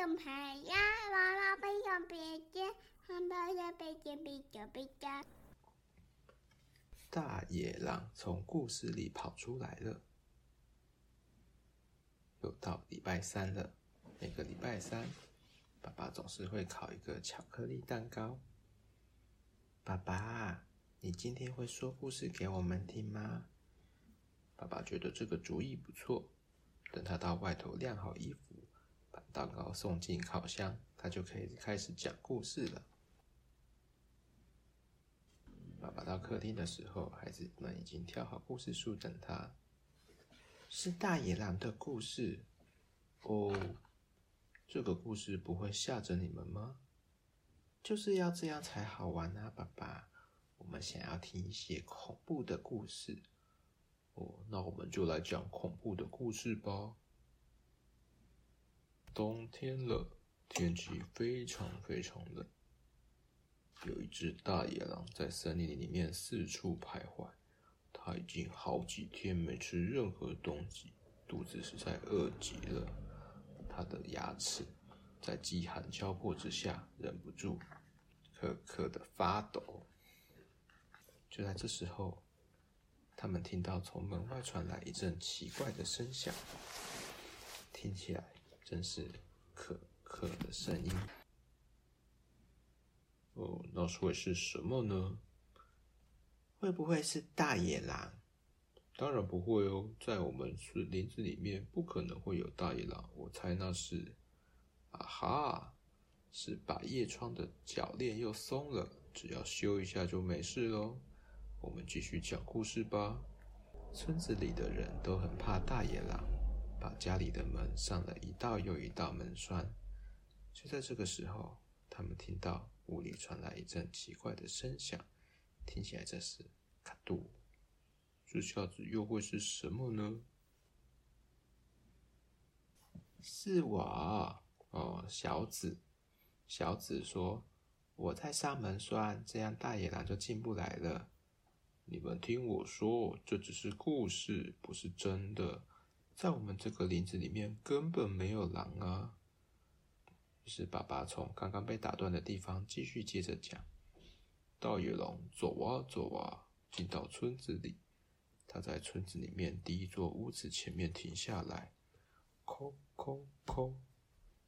小牌呀，娃娃背小背肩，汉堡的背肩背着背着。大野狼从故事里跑出来了。又到礼拜三了，每个礼拜三，爸爸总是会烤一个巧克力蛋糕。爸爸，你今天会说故事给我们听吗？爸爸觉得这个主意不错。等他到外头晾好衣服，蛋糕送进烤箱，他就可以开始讲故事了。爸爸到客厅的时候，孩子们已经挑好故事书等他。是大野狼的故事哦。这个故事不会吓着你们吗？就是要这样才好玩啊，爸爸。我们想要听一些恐怖的故事。哦，那我们就来讲恐怖的故事吧。冬天了，天气非常非常冷。有一只大野狼在森林里面四处徘徊，它已经好几天没吃任何东西，肚子实在饿极了。它的牙齿在饥寒交迫之下，忍不住咳咳的发抖。就在这时候，他们听到从门外传来一阵奇怪的声响，听起来真是可可的声音。哦，那会是什么呢？会不会是大野狼？当然不会哦，在我们是林子里面，不可能会有大野狼。我猜那是，啊哈，是百叶窗的铰链又松了，只要修一下就没事喽。我们继续讲故事吧。村子里的人都很怕大野狼，把家里的门上了一道又一道门栓。就在这个时候，他们听到屋里传来一阵奇怪的声响，听起来这是卡杜。这下子又会是什么呢？是我哦，小紫。小紫说：“我在上门栓，这样大野狼就进不来了。”你们听我说，这只是故事，不是真的。在我们这个林子里面根本没有狼啊！于是爸爸从刚刚被打断的地方继续接着讲：大野狼走啊走啊，进到村子里。他在村子里面第一座屋子前面停下来，叩叩叩，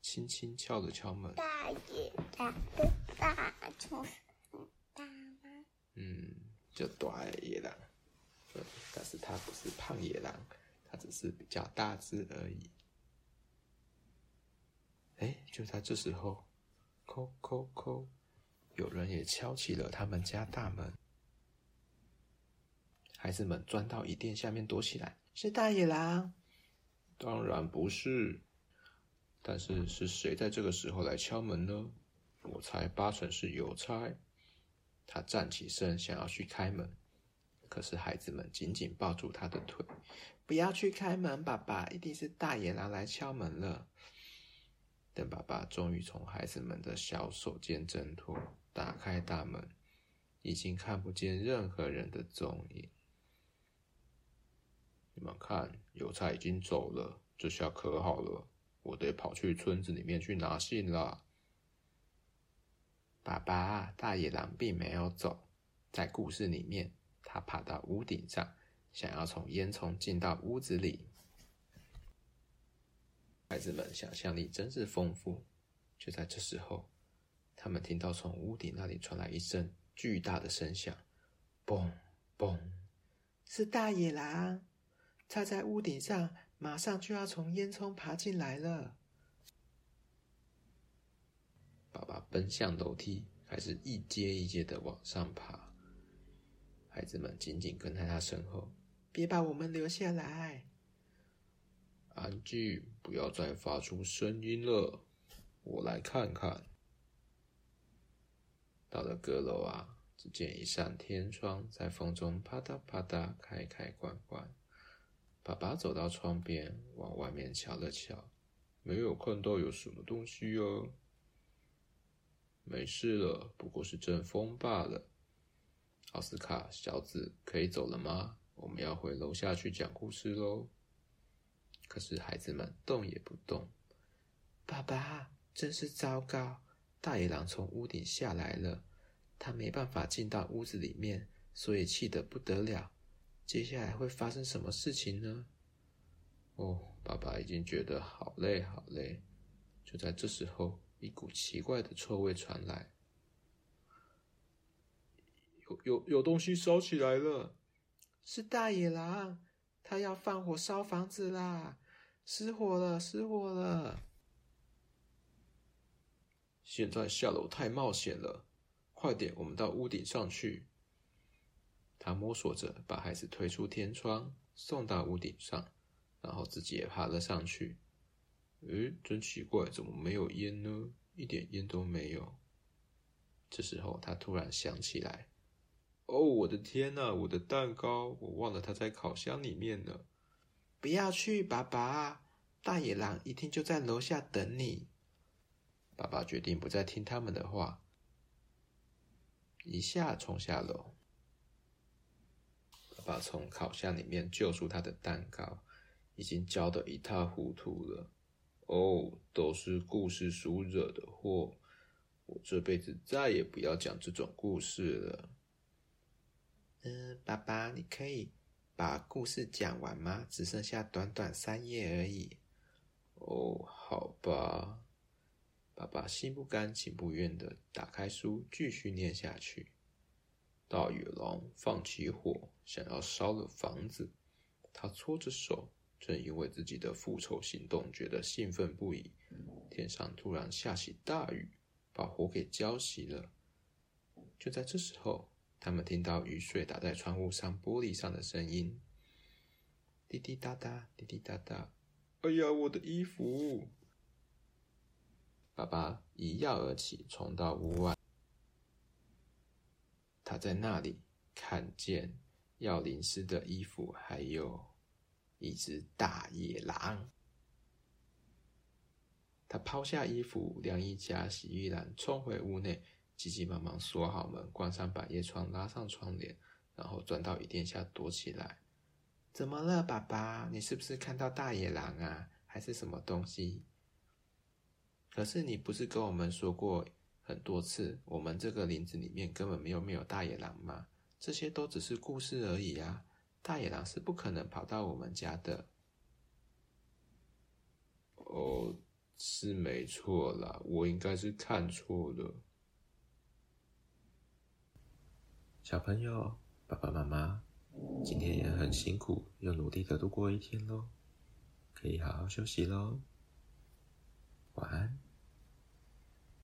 轻轻敲了敲门。大野大厨很大吗？嗯。就大野狼，但是它不是胖野狼，它只是比较大只而已。哎，就在这时候，叩叩叩，有人也敲起了他们家大门。孩子们钻到椅垫下面躲起来。是大野狼？当然不是。但是是谁在这个时候来敲门呢？我猜八成是邮差。他站起身，想要去开门，可是孩子们紧紧抱住他的腿，不要去开门，爸爸，一定是大野狼来敲门了。等爸爸终于从孩子们的小手间挣脱，打开大门，已经看不见任何人的踪影。你们看，邮差已经走了，这下可好了，我得跑去村子里面去拿信了。爸爸，大野狼并没有走，在故事里面，他爬到屋顶上，想要从烟囱进到屋子里。孩子们想象力真是丰富。就在这时候，他们听到从屋顶那里传来一声巨大的声响，嘣嘣，是大野狼，他在屋顶上，马上就要从烟囱爬进来了。爸爸奔向楼梯，开始一阶一阶的往上爬。孩子们紧紧跟在他身后，别把我们留下来！安静，不要再发出声音了。我来看看。到了阁楼啊，只见一扇天窗在风中啪嗒啪嗒开开关关。爸爸走到窗边，往外面瞧了瞧，没有看到有什么东西哦。没事了，不过是阵风罢了。奥斯卡，小子，可以走了吗？我们要回楼下去讲故事喽。可是孩子们动也不动。爸爸，真是糟糕！大野狼从屋顶下来了，他没办法进到屋子里面，所以气得不得了。接下来会发生什么事情呢？哦，爸爸已经觉得好累好累。就在这时候，一股奇怪的臭味传来，有有有东西烧起来了，是大野狼，他要放火烧房子啦！失火了，失火了！现在下楼太冒险了，快点，我们到屋顶上去。他摸索着把孩子推出天窗，送到屋顶上，然后自己也爬了上去。诶，真奇怪，怎么没有烟呢？一点烟都没有。这时候，他突然想起来：“哦，我的天呐，我的蛋糕，我忘了它在烤箱里面呢。”不要去，爸爸，大野狼一定就在楼下等你。爸爸决定不再听他们的话，一下冲下楼。爸爸从烤箱里面救出他的蛋糕，已经焦得一塌糊涂了。哦，都是故事书惹的祸！我这辈子再也不要讲这种故事了。嗯，爸爸，你可以把故事讲完吗？只剩下短短三页而已。哦，好吧。爸爸心不甘情不愿的打开书，继续念下去。大野狼放起火，想要烧了房子。他搓着手，正因为自己的复仇行动觉得兴奋不已。天上突然下起大雨，把火给浇熄了。就在这时候，他们听到雨水打在窗户上、玻璃上的声音，滴滴答答，滴滴答答。哎呀，我的衣服！爸爸一跃而起，冲到屋外。他在那里看见要淋湿的衣服，还有一只大野狼。他抛下衣服，晾衣架、洗衣篮，冲回屋内，急急忙忙锁好门，关上百叶窗，拉上窗帘，然后钻到椅垫下躲起来。怎么了，爸爸？你是不是看到大野狼啊？还是什么东西？可是你不是跟我们说过很多次，我们这个林子里面根本没有没有大野狼吗？这些都只是故事而已啊！大野狼是不可能跑到我们家的。哦，是没错啦，我应该是看错了。小朋友，爸爸妈妈，今天也很辛苦，又努力的度过一天喽，可以好好休息喽。晚安。